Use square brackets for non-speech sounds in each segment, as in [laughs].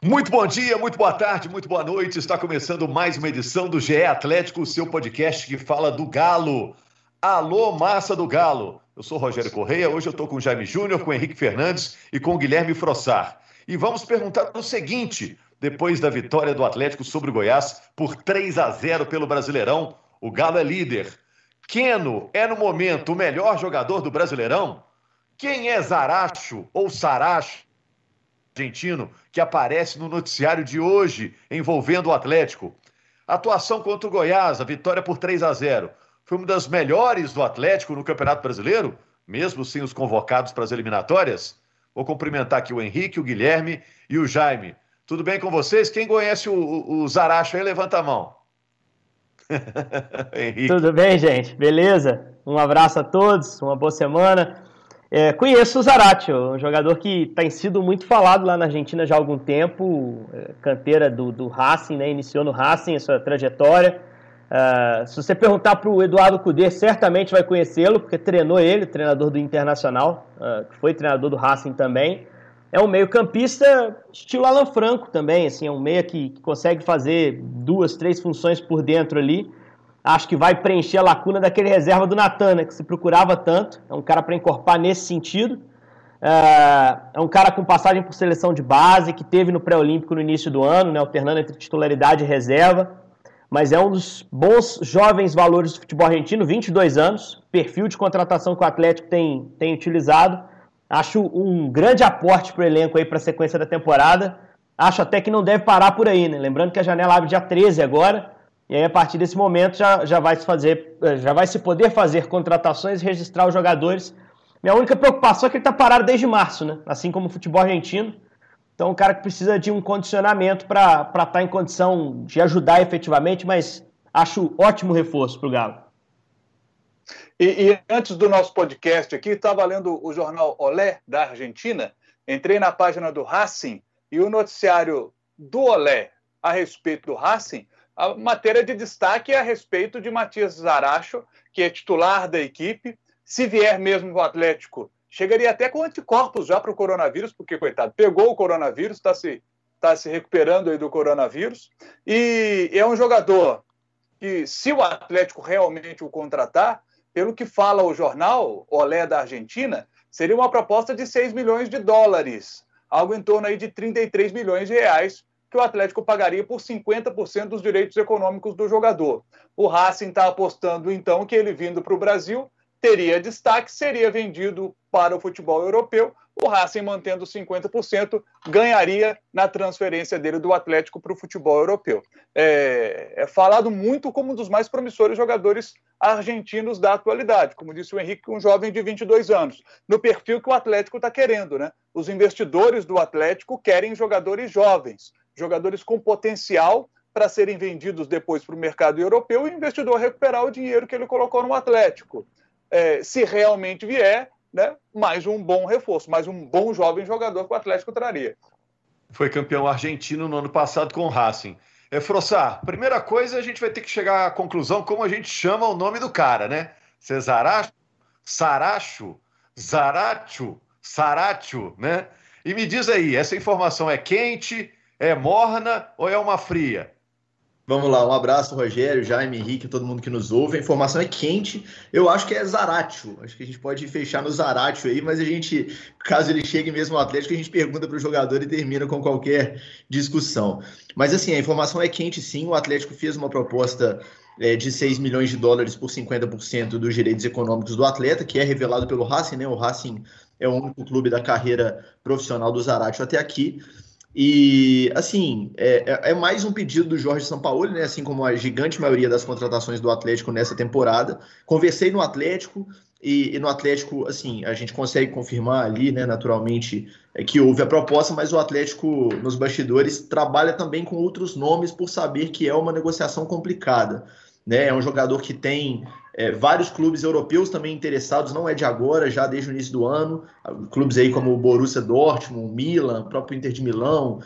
Muito bom dia, muito boa tarde, muito boa noite. Está começando mais uma edição do GE Atlético, o seu podcast que fala do Galo. Alô, massa do Galo. Eu sou Rogério Correia, hoje eu estou com o Jaime Júnior, com o Henrique Fernandes e com o Guilherme Frossar. E vamos perguntar o seguinte: depois da vitória do Atlético sobre o Goiás por 3 a 0 pelo Brasileirão, o Galo é líder. Queno é no momento o melhor jogador do Brasileirão? Quem é Zaracho ou Saracho? Argentino que aparece no noticiário de hoje envolvendo o Atlético. Atuação contra o Goiás, a vitória por 3 a 0, foi uma das melhores do Atlético no Campeonato Brasileiro, mesmo sem os convocados para as eliminatórias. Vou cumprimentar aqui o Henrique, o Guilherme e o Jaime. Tudo bem com vocês? Quem conhece o, o, o Zaracho aí, levanta a mão. [laughs] Tudo bem, gente? Beleza? Um abraço a todos, uma boa semana. É, conheço o Zarate, um jogador que tem sido muito falado lá na Argentina já há algum tempo, é, canteira do, do Racing, né? iniciou no Racing a sua trajetória. Uh, se você perguntar para o Eduardo Cudê, certamente vai conhecê-lo, porque treinou ele, treinador do Internacional, uh, que foi treinador do Racing também. É um meio-campista estilo Alan Franco também, assim, é um meia que, que consegue fazer duas, três funções por dentro ali acho que vai preencher a lacuna daquele reserva do Natan, né, que se procurava tanto. É um cara para encorpar nesse sentido. É, é um cara com passagem por seleção de base, que teve no pré-olímpico no início do ano, né, alternando entre titularidade e reserva. Mas é um dos bons jovens valores do futebol argentino, 22 anos, perfil de contratação que o Atlético tem, tem utilizado. Acho um grande aporte para o elenco aí para a sequência da temporada. Acho até que não deve parar por aí, né? Lembrando que a janela abre dia 13 agora. E aí, a partir desse momento, já, já, vai se fazer, eh, já vai se poder fazer contratações e registrar os jogadores. Minha única preocupação é que ele está parado desde março, né? Assim como o futebol argentino. Então, um cara que precisa de um condicionamento para estar tá em condição de ajudar efetivamente, mas acho ótimo reforço para o Galo. E, e, antes do nosso podcast aqui, estava lendo o jornal Olé da Argentina, entrei na página do Racing e o noticiário do Olé a respeito do Racing a matéria de destaque é a respeito de Matias Zaracho, que é titular da equipe. Se vier mesmo o Atlético, chegaria até com anticorpos já para o coronavírus, porque, coitado, pegou o coronavírus, está se, tá se recuperando aí do coronavírus. E é um jogador que, se o Atlético realmente o contratar, pelo que fala o jornal Olé da Argentina, seria uma proposta de 6 milhões de dólares, algo em torno aí de 33 milhões de reais que o Atlético pagaria por 50% dos direitos econômicos do jogador. O Racing está apostando, então, que ele vindo para o Brasil teria destaque, seria vendido para o futebol europeu. O Racing, mantendo 50%, ganharia na transferência dele do Atlético para o futebol europeu. É, é, falado muito como um dos mais promissores jogadores argentinos da atualidade, como disse o Henrique, um jovem de 22 anos, no perfil que o Atlético está querendo. Né? Os investidores do Atlético querem jogadores jovens, jogadores com potencial para serem vendidos depois para o mercado europeu e o investidor recuperar o dinheiro que ele colocou no Atlético. É, se realmente vier, né, mais um bom reforço, mais um bom jovem jogador que o Atlético traria. Foi campeão argentino no ano passado com o Racing. É, Frossar, primeira coisa, a gente vai ter que chegar à conclusão como a gente chama o nome do cara, né? Cesaracho, Saracho, Zaracho, Saracho, né? E me diz aí, essa informação é quente, é morna ou é uma fria? Vamos lá, um abraço, Rogério, Jaime, Henrique, todo mundo que nos ouve. A informação é quente. Eu acho que é Zaratio. Acho que a gente pode fechar no Zaratio aí, mas a gente, caso ele chegue mesmo ao Atlético, a gente pergunta para o jogador e termina com qualquer discussão. Mas assim, a informação é quente sim. O Atlético fez uma proposta é, de 6 milhões de dólares por 50% dos direitos econômicos do atleta, que é revelado pelo Racing, né? O Racing é o único clube da carreira profissional do Zaratio até aqui. E, assim, é, é, é mais um pedido do Jorge Sampaoli, né? Assim como a gigante maioria das contratações do Atlético nessa temporada. Conversei no Atlético, e, e, no Atlético, assim, a gente consegue confirmar ali, né, naturalmente, é, que houve a proposta, mas o Atlético, nos bastidores, trabalha também com outros nomes por saber que é uma negociação complicada. Né? É um jogador que tem é, vários clubes europeus também interessados, não é de agora, já desde o início do ano. Clubes aí como o Borussia Dortmund, Milan, próprio Inter de Milão,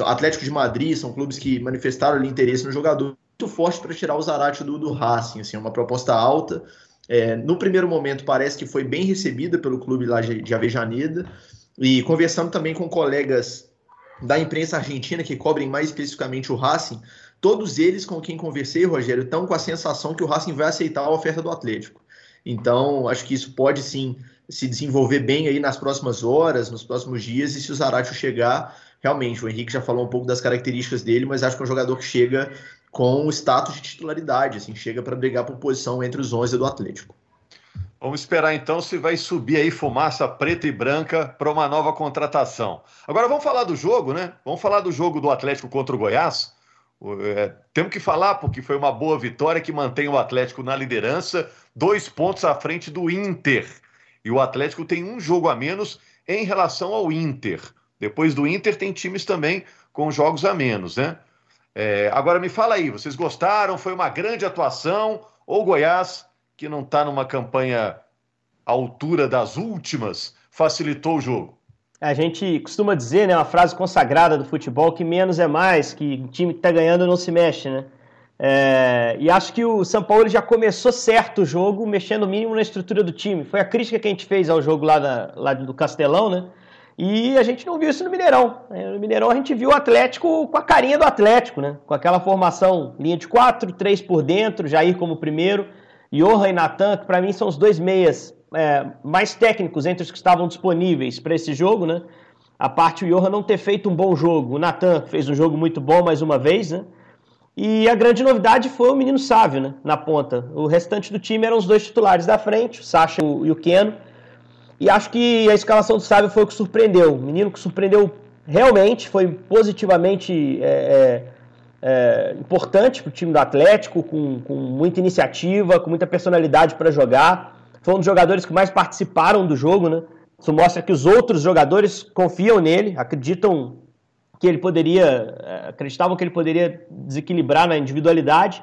Atlético de Madrid, são clubes que manifestaram ali interesse no jogador muito forte para tirar o Zarate do, do Racing, assim, uma proposta alta. É, no primeiro momento parece que foi bem recebida pelo clube lá de, de Avejaneda e conversando também com colegas da imprensa argentina que cobrem mais especificamente o Racing, todos eles com quem conversei, Rogério, estão com a sensação que o Racing vai aceitar a oferta do Atlético. Então, acho que isso pode sim se desenvolver bem aí nas próximas horas, nos próximos dias, e se o Zaratio chegar, realmente, o Henrique já falou um pouco das características dele, mas acho que é um jogador que chega com o status de titularidade, assim, chega para brigar por posição entre os 11 do Atlético. Vamos esperar então se vai subir aí fumaça preta e branca para uma nova contratação. Agora vamos falar do jogo, né? Vamos falar do jogo do Atlético contra o Goiás. É, temos que falar porque foi uma boa vitória que mantém o Atlético na liderança, dois pontos à frente do Inter. E o Atlético tem um jogo a menos em relação ao Inter. Depois do Inter tem times também com jogos a menos, né? É, agora me fala aí, vocês gostaram? Foi uma grande atuação? Ou Goiás que não está numa campanha à altura das últimas, facilitou o jogo? A gente costuma dizer, né, uma frase consagrada do futebol, que menos é mais, que o time que está ganhando não se mexe, né? É, e acho que o São Paulo já começou certo o jogo, mexendo o mínimo na estrutura do time. Foi a crítica que a gente fez ao jogo lá, da, lá do Castelão, né? E a gente não viu isso no Mineirão. No Mineirão a gente viu o Atlético com a carinha do Atlético, né? Com aquela formação, linha de quatro, três por dentro, Jair como primeiro. Johan e Natan, que para mim são os dois meias é, mais técnicos entre os que estavam disponíveis para esse jogo, né? A parte o Johan não ter feito um bom jogo. O Natan fez um jogo muito bom mais uma vez, né? E a grande novidade foi o menino Sávio, né? Na ponta. O restante do time eram os dois titulares da frente, o Sacha e o Keno. E acho que a escalação do Sávio foi o que surpreendeu. O menino que surpreendeu realmente, foi positivamente é, é, é, importante para o time do Atlético, com, com muita iniciativa, com muita personalidade para jogar. Foi um dos jogadores que mais participaram do jogo, né? Isso mostra que os outros jogadores confiam nele, acreditam que ele poderia, é, acreditavam que ele poderia desequilibrar na individualidade.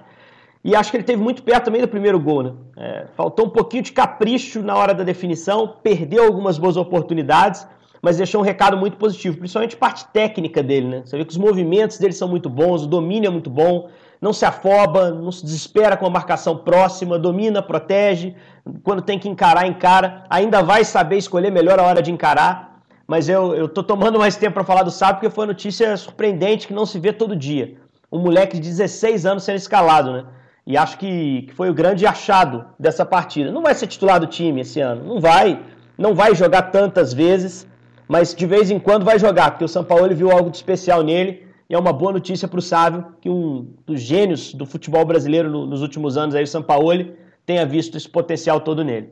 E acho que ele teve muito perto também do primeiro gol, né? É, faltou um pouquinho de capricho na hora da definição, perdeu algumas boas oportunidades, mas deixou um recado muito positivo, principalmente parte técnica dele, né? Você vê que os movimentos dele são muito bons, o domínio é muito bom, não se afoba, não se desespera com a marcação próxima, domina, protege, quando tem que encarar, encara, ainda vai saber escolher melhor a hora de encarar, mas eu, eu tô tomando mais tempo para falar do Sábio porque foi uma notícia surpreendente que não se vê todo dia. Um moleque de 16 anos sendo escalado, né? E acho que, que foi o grande achado dessa partida. Não vai ser titular do time esse ano, não vai, não vai jogar tantas vezes, mas de vez em quando vai jogar, porque o São Paulo viu algo de especial nele. E é uma boa notícia para o Sávio que um dos gênios do futebol brasileiro nos últimos anos, aí, o São Paulo, tenha visto esse potencial todo nele.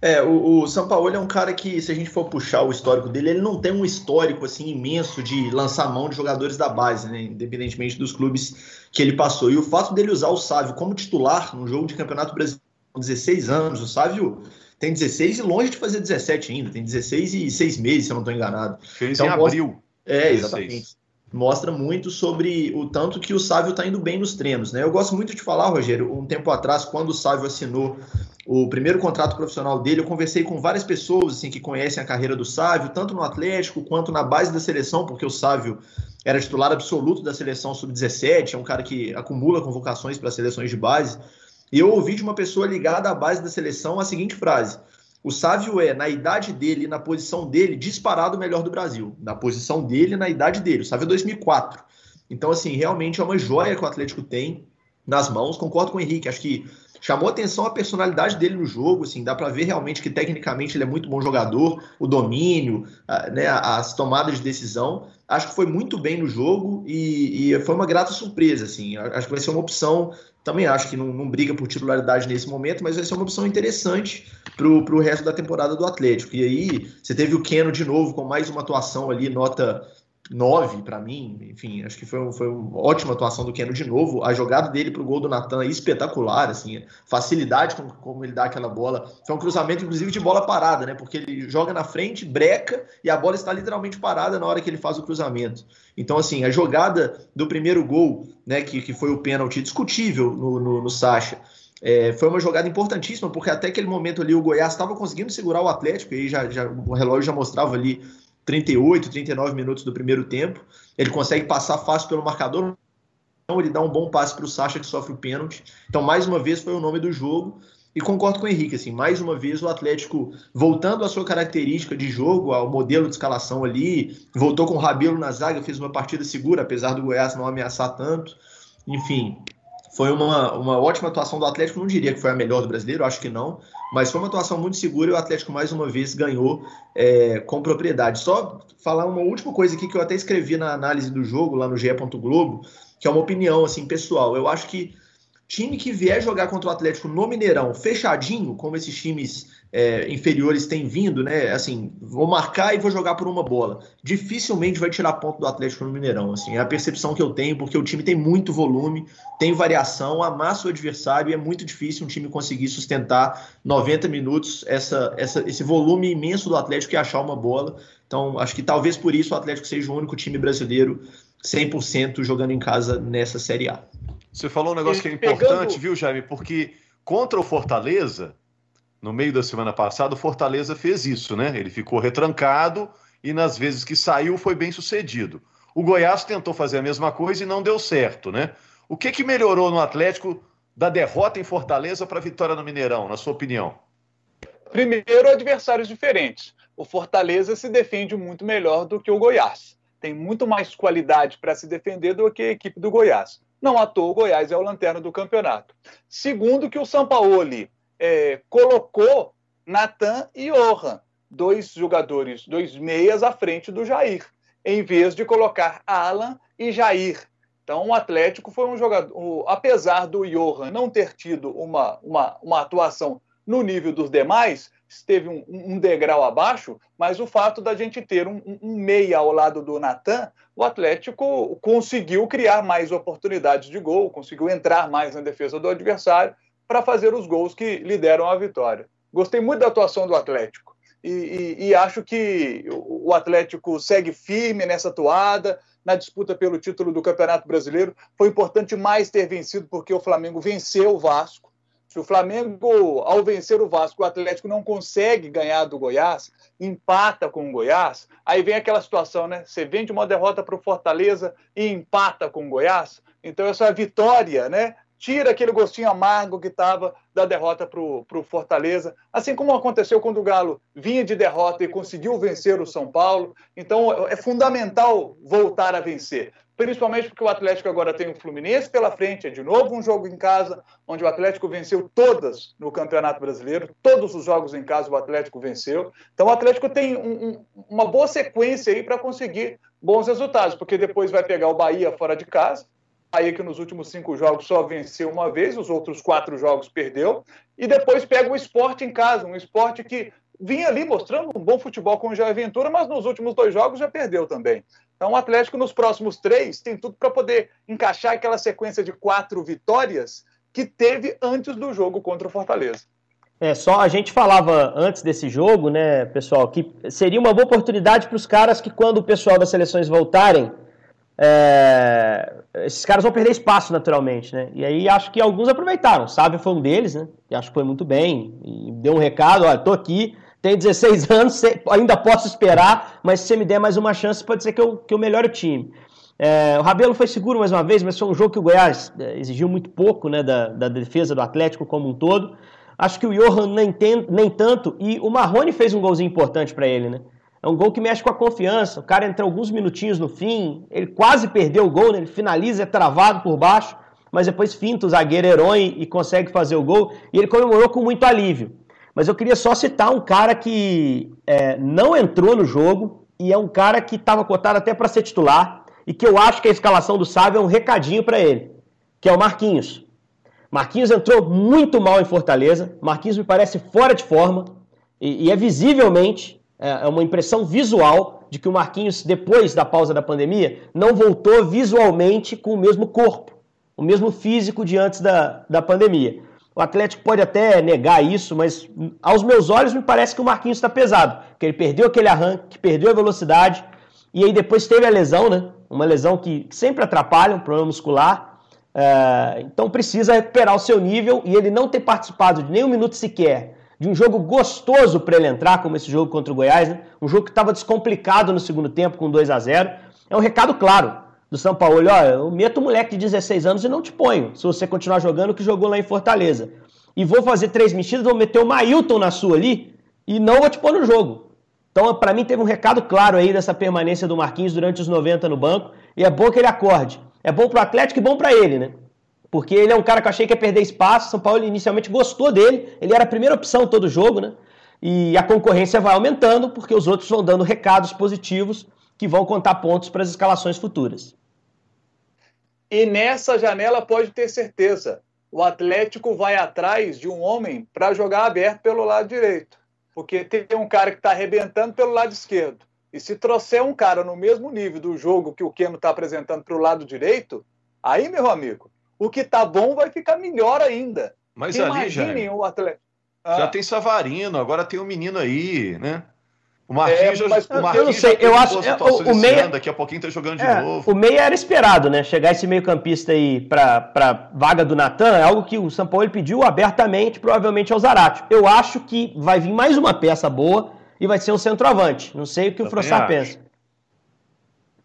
É, o, o São Paulo é um cara que, se a gente for puxar o histórico dele, ele não tem um histórico assim imenso de lançar mão de jogadores da base, né? Independentemente dos clubes que ele passou. E o fato dele usar o Sávio como titular num jogo de campeonato brasileiro com 16 anos, o Sávio tem 16 e longe de fazer 17 ainda, tem 16 e 6 meses, se eu não estou enganado. Fez então, em abril. É, exatamente. Mostra muito sobre o tanto que o Sávio está indo bem nos treinos, né? Eu gosto muito de falar, Rogério, um tempo atrás, quando o Sávio assinou o primeiro contrato profissional dele, eu conversei com várias pessoas assim que conhecem a carreira do Sávio, tanto no Atlético quanto na base da seleção, porque o Sávio era titular absoluto da seleção sub-17, é um cara que acumula convocações para seleções de base. E eu ouvi de uma pessoa ligada à base da seleção a seguinte frase: o Sávio é, na idade dele, na posição dele, disparado o melhor do Brasil. Na posição dele, na idade dele. O Sávio é 2004. Então, assim, realmente é uma joia que o Atlético tem nas mãos. Concordo com o Henrique. Acho que chamou atenção a personalidade dele no jogo. Assim, dá para ver realmente que tecnicamente ele é muito bom jogador. O domínio, né, as tomadas de decisão. Acho que foi muito bem no jogo e, e foi uma grata surpresa. Assim. Acho que vai ser uma opção também acho que não, não, briga por titularidade nesse momento, mas vai ser uma opção interessante para o resto da temporada do Atlético. E aí, você teve o Keno de novo com mais uma atuação ali, nota 9 para mim, enfim, acho que foi, foi uma ótima atuação do Keno de novo. A jogada dele para o gol do Natan é espetacular, assim, facilidade com como ele dá aquela bola. Foi um cruzamento, inclusive, de bola parada, né? Porque ele joga na frente, breca e a bola está literalmente parada na hora que ele faz o cruzamento. Então, assim, a jogada do primeiro gol, né, que, que foi o pênalti discutível no, no, no Sacha. É, foi uma jogada importantíssima, porque até aquele momento ali o Goiás estava conseguindo segurar o Atlético, e aí já, já, o relógio já mostrava ali 38, 39 minutos do primeiro tempo. Ele consegue passar fácil pelo marcador. Então ele dá um bom passe para o Sacha que sofre o pênalti. Então, mais uma vez, foi o nome do jogo. E concordo com o Henrique, assim, mais uma vez o Atlético voltando à sua característica de jogo, ao modelo de escalação ali, voltou com o Rabelo na zaga, fez uma partida segura, apesar do Goiás não ameaçar tanto. Enfim, foi uma, uma ótima atuação do Atlético, não diria que foi a melhor do brasileiro, acho que não, mas foi uma atuação muito segura e o Atlético mais uma vez ganhou é, com propriedade. Só falar uma última coisa aqui que eu até escrevi na análise do jogo lá no GE. Globo, que é uma opinião assim pessoal. Eu acho que time que vier jogar contra o Atlético no Mineirão fechadinho, como esses times é, inferiores têm vindo, né? Assim, vou marcar e vou jogar por uma bola. Dificilmente vai tirar ponto do Atlético no Mineirão. Assim, é a percepção que eu tenho, porque o time tem muito volume, tem variação, amassa o adversário e é muito difícil um time conseguir sustentar 90 minutos essa, essa, esse volume imenso do Atlético e achar uma bola. Então, acho que talvez por isso o Atlético seja o único time brasileiro 100% jogando em casa nessa Série A. Você falou um negócio que é importante, pegando... viu, Jaime? Porque contra o Fortaleza, no meio da semana passada, o Fortaleza fez isso, né? Ele ficou retrancado e nas vezes que saiu foi bem sucedido. O Goiás tentou fazer a mesma coisa e não deu certo, né? O que, que melhorou no Atlético da derrota em Fortaleza para a vitória no Mineirão, na sua opinião? Primeiro, adversários diferentes. O Fortaleza se defende muito melhor do que o Goiás. Tem muito mais qualidade para se defender do que a equipe do Goiás. Não à toa o Goiás é o lanterna do campeonato. Segundo, que o Sampaoli é, colocou Natan e Johan, dois jogadores, dois meias à frente do Jair, em vez de colocar Alan e Jair. Então, o Atlético foi um jogador, apesar do Johan não ter tido uma, uma, uma atuação no nível dos demais, esteve um, um, degrau abaixo, mas o fato da gente ter um, um meia ao lado do Natan, o Atlético conseguiu criar mais oportunidades de gol, conseguiu entrar mais na defesa do adversário para fazer os gols que lhe deram a vitória. Gostei muito da atuação do Atlético e, e, e acho que o Atlético segue firme nessa toada, na disputa pelo título do Campeonato Brasileiro. Foi importante mais ter vencido porque o Flamengo venceu o Vasco se o Flamengo, ao vencer o Vasco, o Atlético não consegue ganhar do Goiás, empata com o Goiás, aí vem aquela situação, né? Você vende uma derrota para o Fortaleza e empata com o Goiás. Então, essa vitória, né? Tira aquele gostinho amargo que estava da derrota para o Fortaleza, assim como aconteceu quando o Galo vinha de derrota e conseguiu vencer o São Paulo. Então, é fundamental voltar a vencer principalmente porque o Atlético agora tem o Fluminense pela frente, é de novo um jogo em casa, onde o Atlético venceu todas no Campeonato Brasileiro, todos os jogos em casa o Atlético venceu. Então o Atlético tem um, um, uma boa sequência aí para conseguir bons resultados, porque depois vai pegar o Bahia fora de casa, Bahia que nos últimos cinco jogos só venceu uma vez, os outros quatro jogos perdeu, e depois pega o esporte em casa, um esporte que vinha ali mostrando um bom futebol com o Jair Ventura, mas nos últimos dois jogos já perdeu também. Então, o Atlético, nos próximos três, tem tudo para poder encaixar aquela sequência de quatro vitórias que teve antes do jogo contra o Fortaleza. É, só a gente falava antes desse jogo, né, pessoal, que seria uma boa oportunidade para os caras que, quando o pessoal das seleções voltarem, é, esses caras vão perder espaço naturalmente, né? E aí acho que alguns aproveitaram. Sábio foi um deles, né? E acho que foi muito bem. E deu um recado: olha, tô aqui, tenho 16 [laughs] anos, ainda posso esperar, mas se você me der mais uma chance, pode ser que eu, que eu melhore o time. É, o Rabelo foi seguro mais uma vez, mas foi um jogo que o Goiás é, exigiu muito pouco né, da, da defesa do Atlético como um todo. Acho que o Johan nem, tem, nem tanto, e o Marrone fez um golzinho importante para ele, né? É um gol que mexe com a confiança. O cara entra alguns minutinhos no fim, ele quase perdeu o gol, né? ele finaliza, é travado por baixo, mas depois finta o zagueiro herói e consegue fazer o gol. E ele comemorou com muito alívio. Mas eu queria só citar um cara que é, não entrou no jogo e é um cara que estava cotado até para ser titular e que eu acho que a escalação do Sábio é um recadinho para ele, que é o Marquinhos. Marquinhos entrou muito mal em Fortaleza. Marquinhos me parece fora de forma e, e é visivelmente é, é uma impressão visual de que o Marquinhos, depois da pausa da pandemia, não voltou visualmente com o mesmo corpo, o mesmo físico de antes da, da pandemia. O Atlético pode até negar isso, mas aos meus olhos me parece que o Marquinhos está pesado. Que ele perdeu aquele arranque, perdeu a velocidade e aí depois teve a lesão, né? Uma lesão que sempre atrapalha, um problema muscular. É, então precisa recuperar o seu nível e ele não ter participado de nenhum minuto sequer de um jogo gostoso para ele entrar, como esse jogo contra o Goiás, né? Um jogo que estava descomplicado no segundo tempo com 2 a 0 É um recado claro do São Paulo, olha, eu meto um moleque de 16 anos e não te ponho, se você continuar jogando o que jogou lá em Fortaleza. e vou fazer três mexidas, vou meter o Mailton na sua ali e não vou te pôr no jogo. Então, para mim, teve um recado claro aí dessa permanência do Marquinhos durante os 90 no banco e é bom que ele acorde. É bom pro Atlético e bom para ele, né? Porque ele é um cara que eu achei que ia perder espaço. São Paulo inicialmente gostou dele. Ele era a primeira opção todo jogo, né? E a concorrência vai aumentando porque os outros vão dando recados positivos que vão contar pontos para as escalações futuras. E nessa janela pode ter certeza, o Atlético vai atrás de um homem para jogar aberto pelo lado direito. Porque tem um cara que está arrebentando pelo lado esquerdo. E se trouxer um cara no mesmo nível do jogo que o Keno está apresentando para o lado direito, aí, meu amigo, o que tá bom vai ficar melhor ainda. Mas Imaginem ali, o Atlético. Ah. Já tem Savarino, agora tem um menino aí, né? O Marquinhos, é, mas, o Marquinhos eu não sei, eu acho é, o, o meia, daqui a pouquinho tá jogando de é, novo. O meia era esperado, né? Chegar esse meio-campista aí para para vaga do Natan é algo que o São Paulo pediu abertamente, provavelmente ao Zarate. Eu acho que vai vir mais uma peça boa e vai ser um centroavante. Não sei o que Também o Frossar pensa.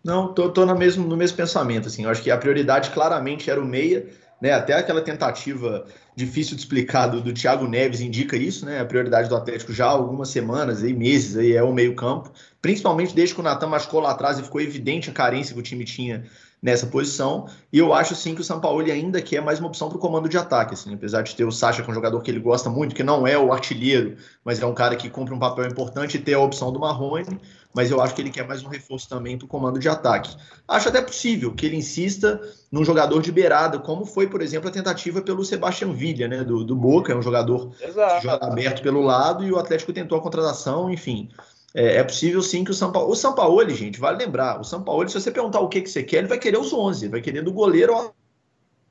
Não, tô, tô no, mesmo, no mesmo pensamento, assim. Eu acho que a prioridade claramente era o meia né? Até aquela tentativa difícil de explicar do, do Thiago Neves indica isso, né? A prioridade do Atlético já há algumas semanas e meses aí é o meio-campo, principalmente desde que o Natan machucou lá atrás e ficou evidente a carência que o time tinha nessa posição. E eu acho sim que o São Paulo ainda quer mais uma opção para o comando de ataque, assim, apesar de ter o Sacha, que é um jogador que ele gosta muito, que não é o artilheiro, mas é um cara que cumpre um papel importante e ter a opção do Marrone mas eu acho que ele quer mais um reforço também para o comando de ataque. Acho até possível que ele insista num jogador de beirada, como foi, por exemplo, a tentativa pelo Sebastião Villa, né, do, do Boca, é um jogador Exato. que joga aberto pelo lado e o Atlético tentou a contratação, enfim. É, é, possível sim que o São Paulo. O São Paulo, gente, vale lembrar, o São Paulo, se você perguntar o que, que você quer, ele vai querer os 11, ele vai querer do goleiro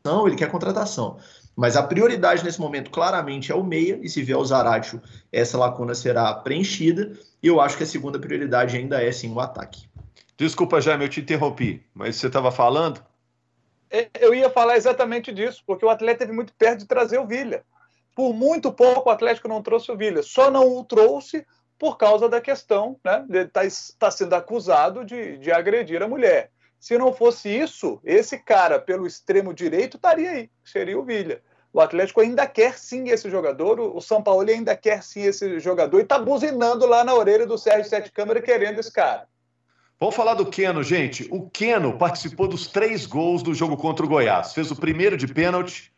não, ele quer contratação. Mas a prioridade nesse momento claramente é o meia, e se vier o Zaratio, essa lacuna será preenchida. E eu acho que a segunda prioridade ainda é sim o ataque. Desculpa, Jaime, eu te interrompi, mas você estava falando? É, eu ia falar exatamente disso, porque o Atlético esteve muito perto de trazer o Villa. Por muito pouco o Atlético não trouxe o Villa, só não o trouxe por causa da questão né, estar tá, tá sendo acusado de, de agredir a mulher. Se não fosse isso, esse cara pelo extremo direito estaria aí, seria o Villa. O Atlético ainda quer sim esse jogador, o São Paulo ainda quer sim esse jogador e está buzinando lá na orelha do Sérgio Sete Câmara querendo esse cara. Vamos falar do Keno, gente. O Keno participou dos três gols do jogo contra o Goiás. Fez o primeiro de pênalti,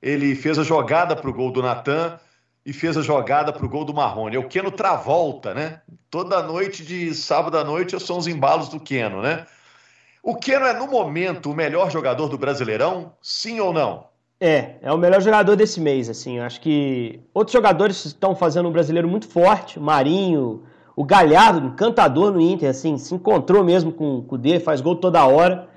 ele fez a jogada para o gol do Natan e fez a jogada para o gol do Marrone. É o Keno Travolta, né? Toda noite de sábado à noite são os embalos do Keno, né? O Keno é, no momento, o melhor jogador do Brasileirão? Sim ou não? É, é o melhor jogador desse mês, assim. Acho que outros jogadores estão fazendo um brasileiro muito forte. Marinho, o Galhardo, encantador no Inter, assim, se encontrou mesmo com o Cudê, faz gol toda hora.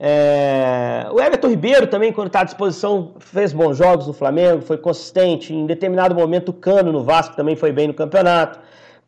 É... O Everton Ribeiro também, quando está à disposição, fez bons jogos no Flamengo, foi consistente. Em determinado momento, o Cano no Vasco também foi bem no campeonato.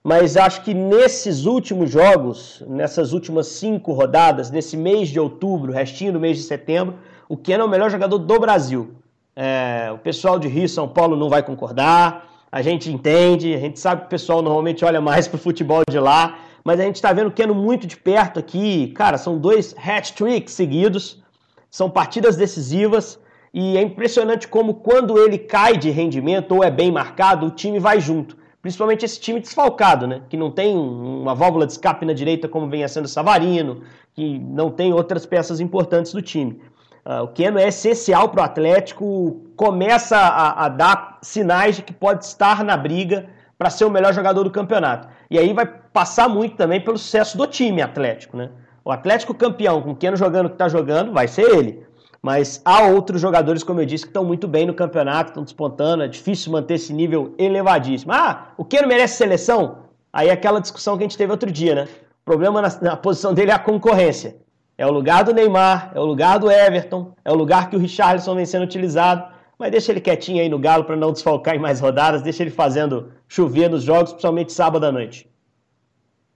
Mas acho que nesses últimos jogos, nessas últimas cinco rodadas, nesse mês de outubro, restinho do mês de setembro, o Keno é o melhor jogador do Brasil. É, o pessoal de Rio São Paulo não vai concordar, a gente entende, a gente sabe que o pessoal normalmente olha mais para o futebol de lá, mas a gente está vendo o Keno muito de perto aqui. Cara, são dois hat-tricks seguidos, são partidas decisivas, e é impressionante como quando ele cai de rendimento ou é bem marcado, o time vai junto. Principalmente esse time desfalcado, né? Que não tem uma válvula de escape na direita como vem sendo Savarino, que não tem outras peças importantes do time. Uh, o Keno é essencial para o Atlético, começa a, a, dar sinais de que pode estar na briga para ser o melhor jogador do campeonato. E aí vai passar muito também pelo sucesso do time Atlético, né? O Atlético campeão, com o Keno jogando que está jogando, vai ser ele. Mas há outros jogadores, como eu disse, que estão muito bem no campeonato, estão despontando, é difícil manter esse nível elevadíssimo. Ah, o Keno merece seleção? Aí é aquela discussão que a gente teve outro dia, né? O problema na, na posição dele é a concorrência. É o lugar do Neymar, é o lugar do Everton, é o lugar que o Richarlison vem sendo utilizado. Mas deixa ele quietinho aí no Galo para não desfalcar em mais rodadas, deixa ele fazendo chover nos jogos, principalmente sábado à noite.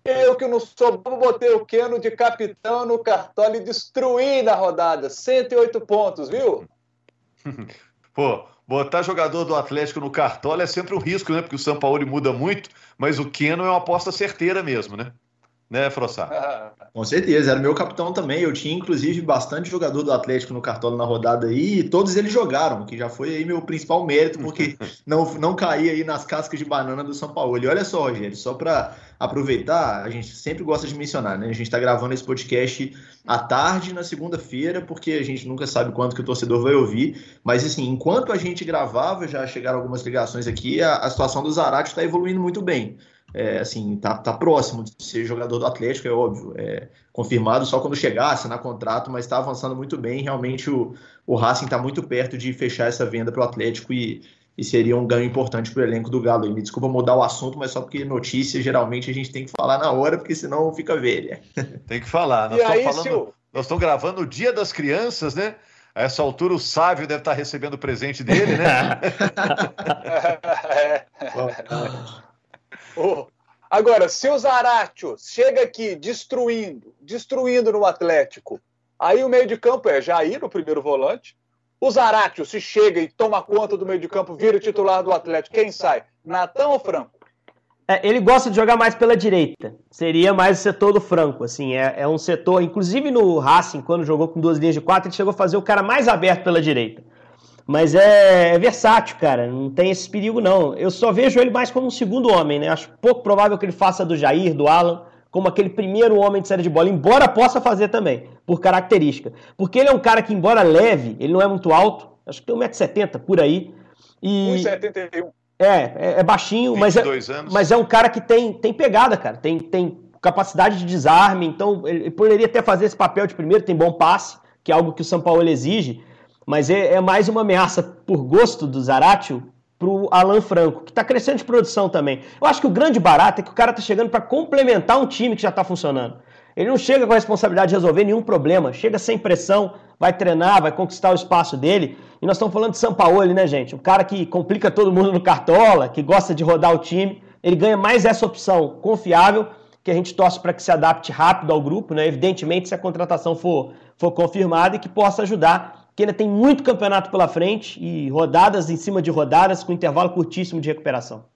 Eu que não sou bobo, botei o Keno de capitão no cartola e destruí na rodada. 108 pontos, viu? [laughs] Pô, botar jogador do Atlético no cartola é sempre um risco, né? Porque o São Paulo muda muito, mas o Keno é uma aposta certeira mesmo, né? Né, Frossar? [laughs] Com certeza, era meu capitão também. Eu tinha, inclusive, bastante jogador do Atlético no Cartola na rodada aí, e todos eles jogaram, que já foi aí meu principal mérito, porque [laughs] não, não caí aí nas cascas de banana do São Paulo. E olha só, Rogério, só para aproveitar, a gente sempre gosta de mencionar, né? A gente está gravando esse podcast à tarde na segunda-feira, porque a gente nunca sabe quanto que o torcedor vai ouvir. Mas assim, enquanto a gente gravava, já chegaram algumas ligações aqui, a, a situação do Zarate está evoluindo muito bem é, assim, tá, tá próximo de ser jogador do Atlético, é óbvio. É, confirmado só quando chegasse na contrato, mas está avançando muito bem. Realmente o, o Racing está muito perto de fechar essa venda para o Atlético e, e seria um ganho importante para o elenco do Galo. E me desculpa mudar o assunto, mas só porque notícia geralmente a gente tem que falar na hora, porque senão fica velha. [laughs] Tem que falar. Nós estamos falando. Nós estamos gravando o Dia das Crianças, né? A essa altura o Sávio deve estar recebendo o presente dele, né? [laughs] [laughs] Agora, se o Zaratio chega aqui destruindo, destruindo no Atlético, aí o meio de campo é Jair, o primeiro volante. O Zaratio, se chega e toma conta do meio de campo, vira o titular do Atlético, quem sai? Natan ou Franco? É, ele gosta de jogar mais pela direita. Seria mais o setor do Franco, assim. É, é um setor, inclusive no Racing, quando jogou com duas linhas de quatro, ele chegou a fazer o cara mais aberto pela direita. Mas é, é, versátil, cara. Não tem esse perigo, não. Eu só vejo ele mais como um segundo homem, né? Acho pouco provável que ele faça do Jair, do Alan, como aquele primeiro homem de série de bola, embora possa fazer também, por característica. Porque ele é um cara que, embora leve, ele não é muito alto. Acho que tem 1,70m por aí. E... 1,71m. É, é, é, baixinho, mas é, mas é um cara que tem, tem pegada, cara. Tem, tem capacidade de desarme, então ele poderia até fazer esse papel de primeiro, tem bom passe, que é algo que o São Paulo exige mas é, é mais uma ameaça por gosto do Zaratio para o Alan Franco, que está crescendo de produção também. Eu acho que o grande barato é que o cara está chegando para complementar um time que já está funcionando. Ele não chega com a responsabilidade de resolver nenhum problema, chega sem pressão, vai treinar, vai conquistar o espaço dele. E nós estamos falando de São Paulo, né, gente? O cara que complica todo mundo no cartola, que gosta de rodar o time, ele ganha mais essa opção confiável, que a gente torce para que se adapte rápido ao grupo, né? Evidentemente, se a contratação for, for confirmada e que possa ajudar que ainda tem muito campeonato pela frente e rodadas em cima de rodadas com intervalo curtíssimo de recuperação.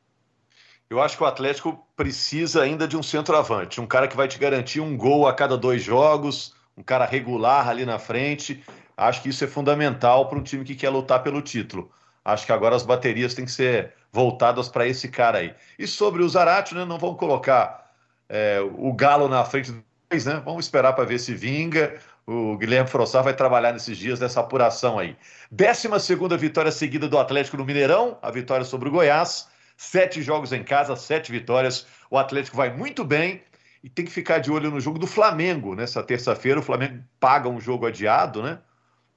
Eu acho que o Atlético precisa ainda de um centroavante, um cara que vai te garantir um gol a cada dois jogos, um cara regular ali na frente. Acho que isso é fundamental para um time que quer lutar pelo título. Acho que agora as baterias têm que ser voltadas para esse cara aí. E sobre o Zarate, né, não vamos colocar é, o Galo na frente do né? Vamos esperar para ver se vinga. O Guilherme Frossar vai trabalhar nesses dias dessa apuração aí. Décima segunda vitória seguida do Atlético no Mineirão, a vitória sobre o Goiás. Sete jogos em casa, sete vitórias. O Atlético vai muito bem e tem que ficar de olho no jogo do Flamengo. Nessa terça-feira, o Flamengo paga um jogo adiado, né?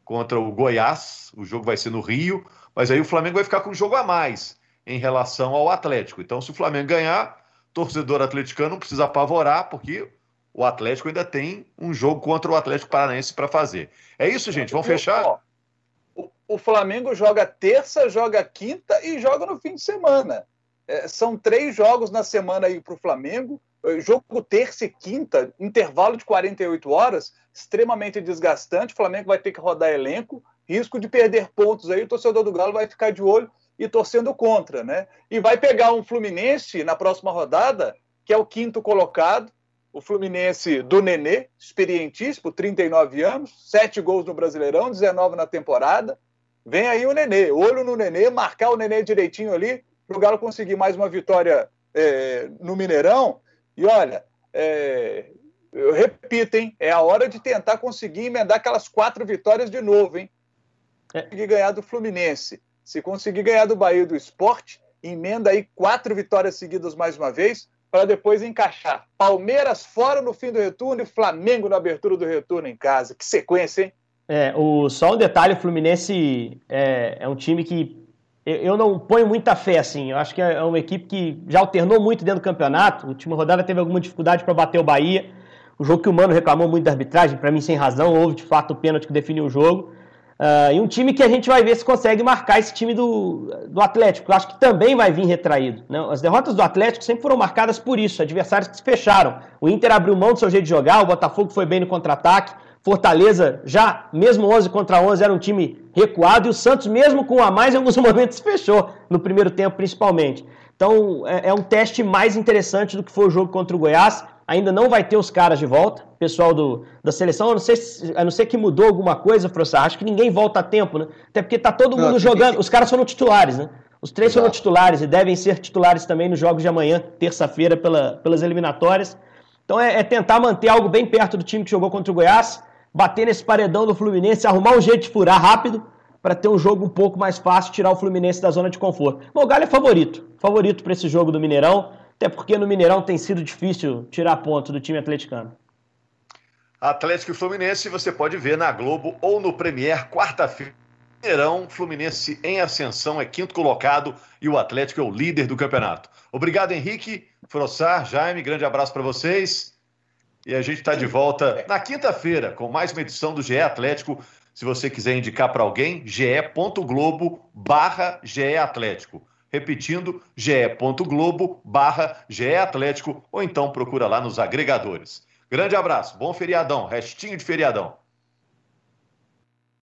Contra o Goiás. O jogo vai ser no Rio. Mas aí o Flamengo vai ficar com um jogo a mais em relação ao Atlético. Então, se o Flamengo ganhar, torcedor atleticano não precisa apavorar, porque o Atlético ainda tem um jogo contra o Atlético Paranaense para fazer. É isso, gente. Vamos fechar? o, Flamengo joga terça, joga quinta e joga no fim de semana. É, são três jogos na semana aí para o Flamengo. É, jogo terça e quinta, intervalo de 48 horas, extremamente desgastante. O Flamengo vai ter que rodar elenco, risco de perder pontos aí. O torcedor do Galo vai ficar de olho e torcendo contra, né? E vai pegar um Fluminense na próxima rodada, que é o quinto colocado, o Fluminense do Nenê, experientíssimo, 39 anos, 7 gols no Brasileirão, 19 na temporada. Vem aí o Nenê, olho no Nenê, marcar o Nenê direitinho ali, para o Galo conseguir mais uma vitória é, no Mineirão. E olha, é, eu repito, hein, é a hora de tentar conseguir emendar aquelas quatro vitórias de novo, hein? É. Conseguir ganhar do Fluminense. Se conseguir ganhar do Bahia do Esporte, emenda aí quatro vitórias seguidas mais uma vez para depois encaixar Palmeiras fora no fim do retorno e Flamengo na abertura do retorno em casa. Que sequência, hein? É, o, só um detalhe, o Fluminense é, é um time que eu não ponho muita fé, assim. Eu acho que é uma equipe que já alternou muito dentro do campeonato. A última rodada teve alguma dificuldade para bater o Bahia. O jogo que o Mano reclamou muito da arbitragem, para mim sem razão, houve de fato o pênalti que definiu o jogo. Uh, e um time que a gente vai ver se consegue marcar esse time do, do Atlético. Eu acho que também vai vir retraído. Né? As derrotas do Atlético sempre foram marcadas por isso, adversários que se fecharam. O Inter abriu mão do seu jeito de jogar, o Botafogo foi bem no contra-ataque, Fortaleza já, mesmo 11 contra 11, era um time recuado, e o Santos, mesmo com a mais, em alguns [laughs] momentos se fechou, no primeiro tempo principalmente. Então é, é um teste mais interessante do que foi o jogo contra o Goiás. ainda não vai ter os caras de volta, pessoal do, da seleção, a não, ser, a não ser que mudou alguma coisa, professor, acho que ninguém volta a tempo, né? Até porque tá todo mundo não, jogando, os caras foram titulares, né? Os três Exato. foram titulares e devem ser titulares também nos jogos de amanhã, terça-feira, pela, pelas eliminatórias. Então é, é, tentar manter algo bem perto do time que jogou contra o Goiás, bater nesse paredão do Fluminense, arrumar um jeito de furar rápido para ter um jogo um pouco mais fácil, tirar o Fluminense da zona de conforto. Bom, o Galo é favorito, favorito para esse jogo do Mineirão, até porque no Mineirão tem sido difícil tirar ponto do time atleticano. Atlético e Fluminense você pode ver na Globo ou no Premier quarta-feira. Mineirão, Fluminense em ascensão, é quinto colocado e o Atlético é o líder do campeonato. Obrigado, Henrique, Frossar, Jaime, grande abraço para vocês. E a gente está de volta na quinta-feira com mais uma edição do GE Atlético. Se você quiser indicar para alguém, ge.globo barra Atlético. Repetindo, ge.globo barra Atlético ou então procura lá nos agregadores. Grande abraço, bom feriadão, restinho de feriadão.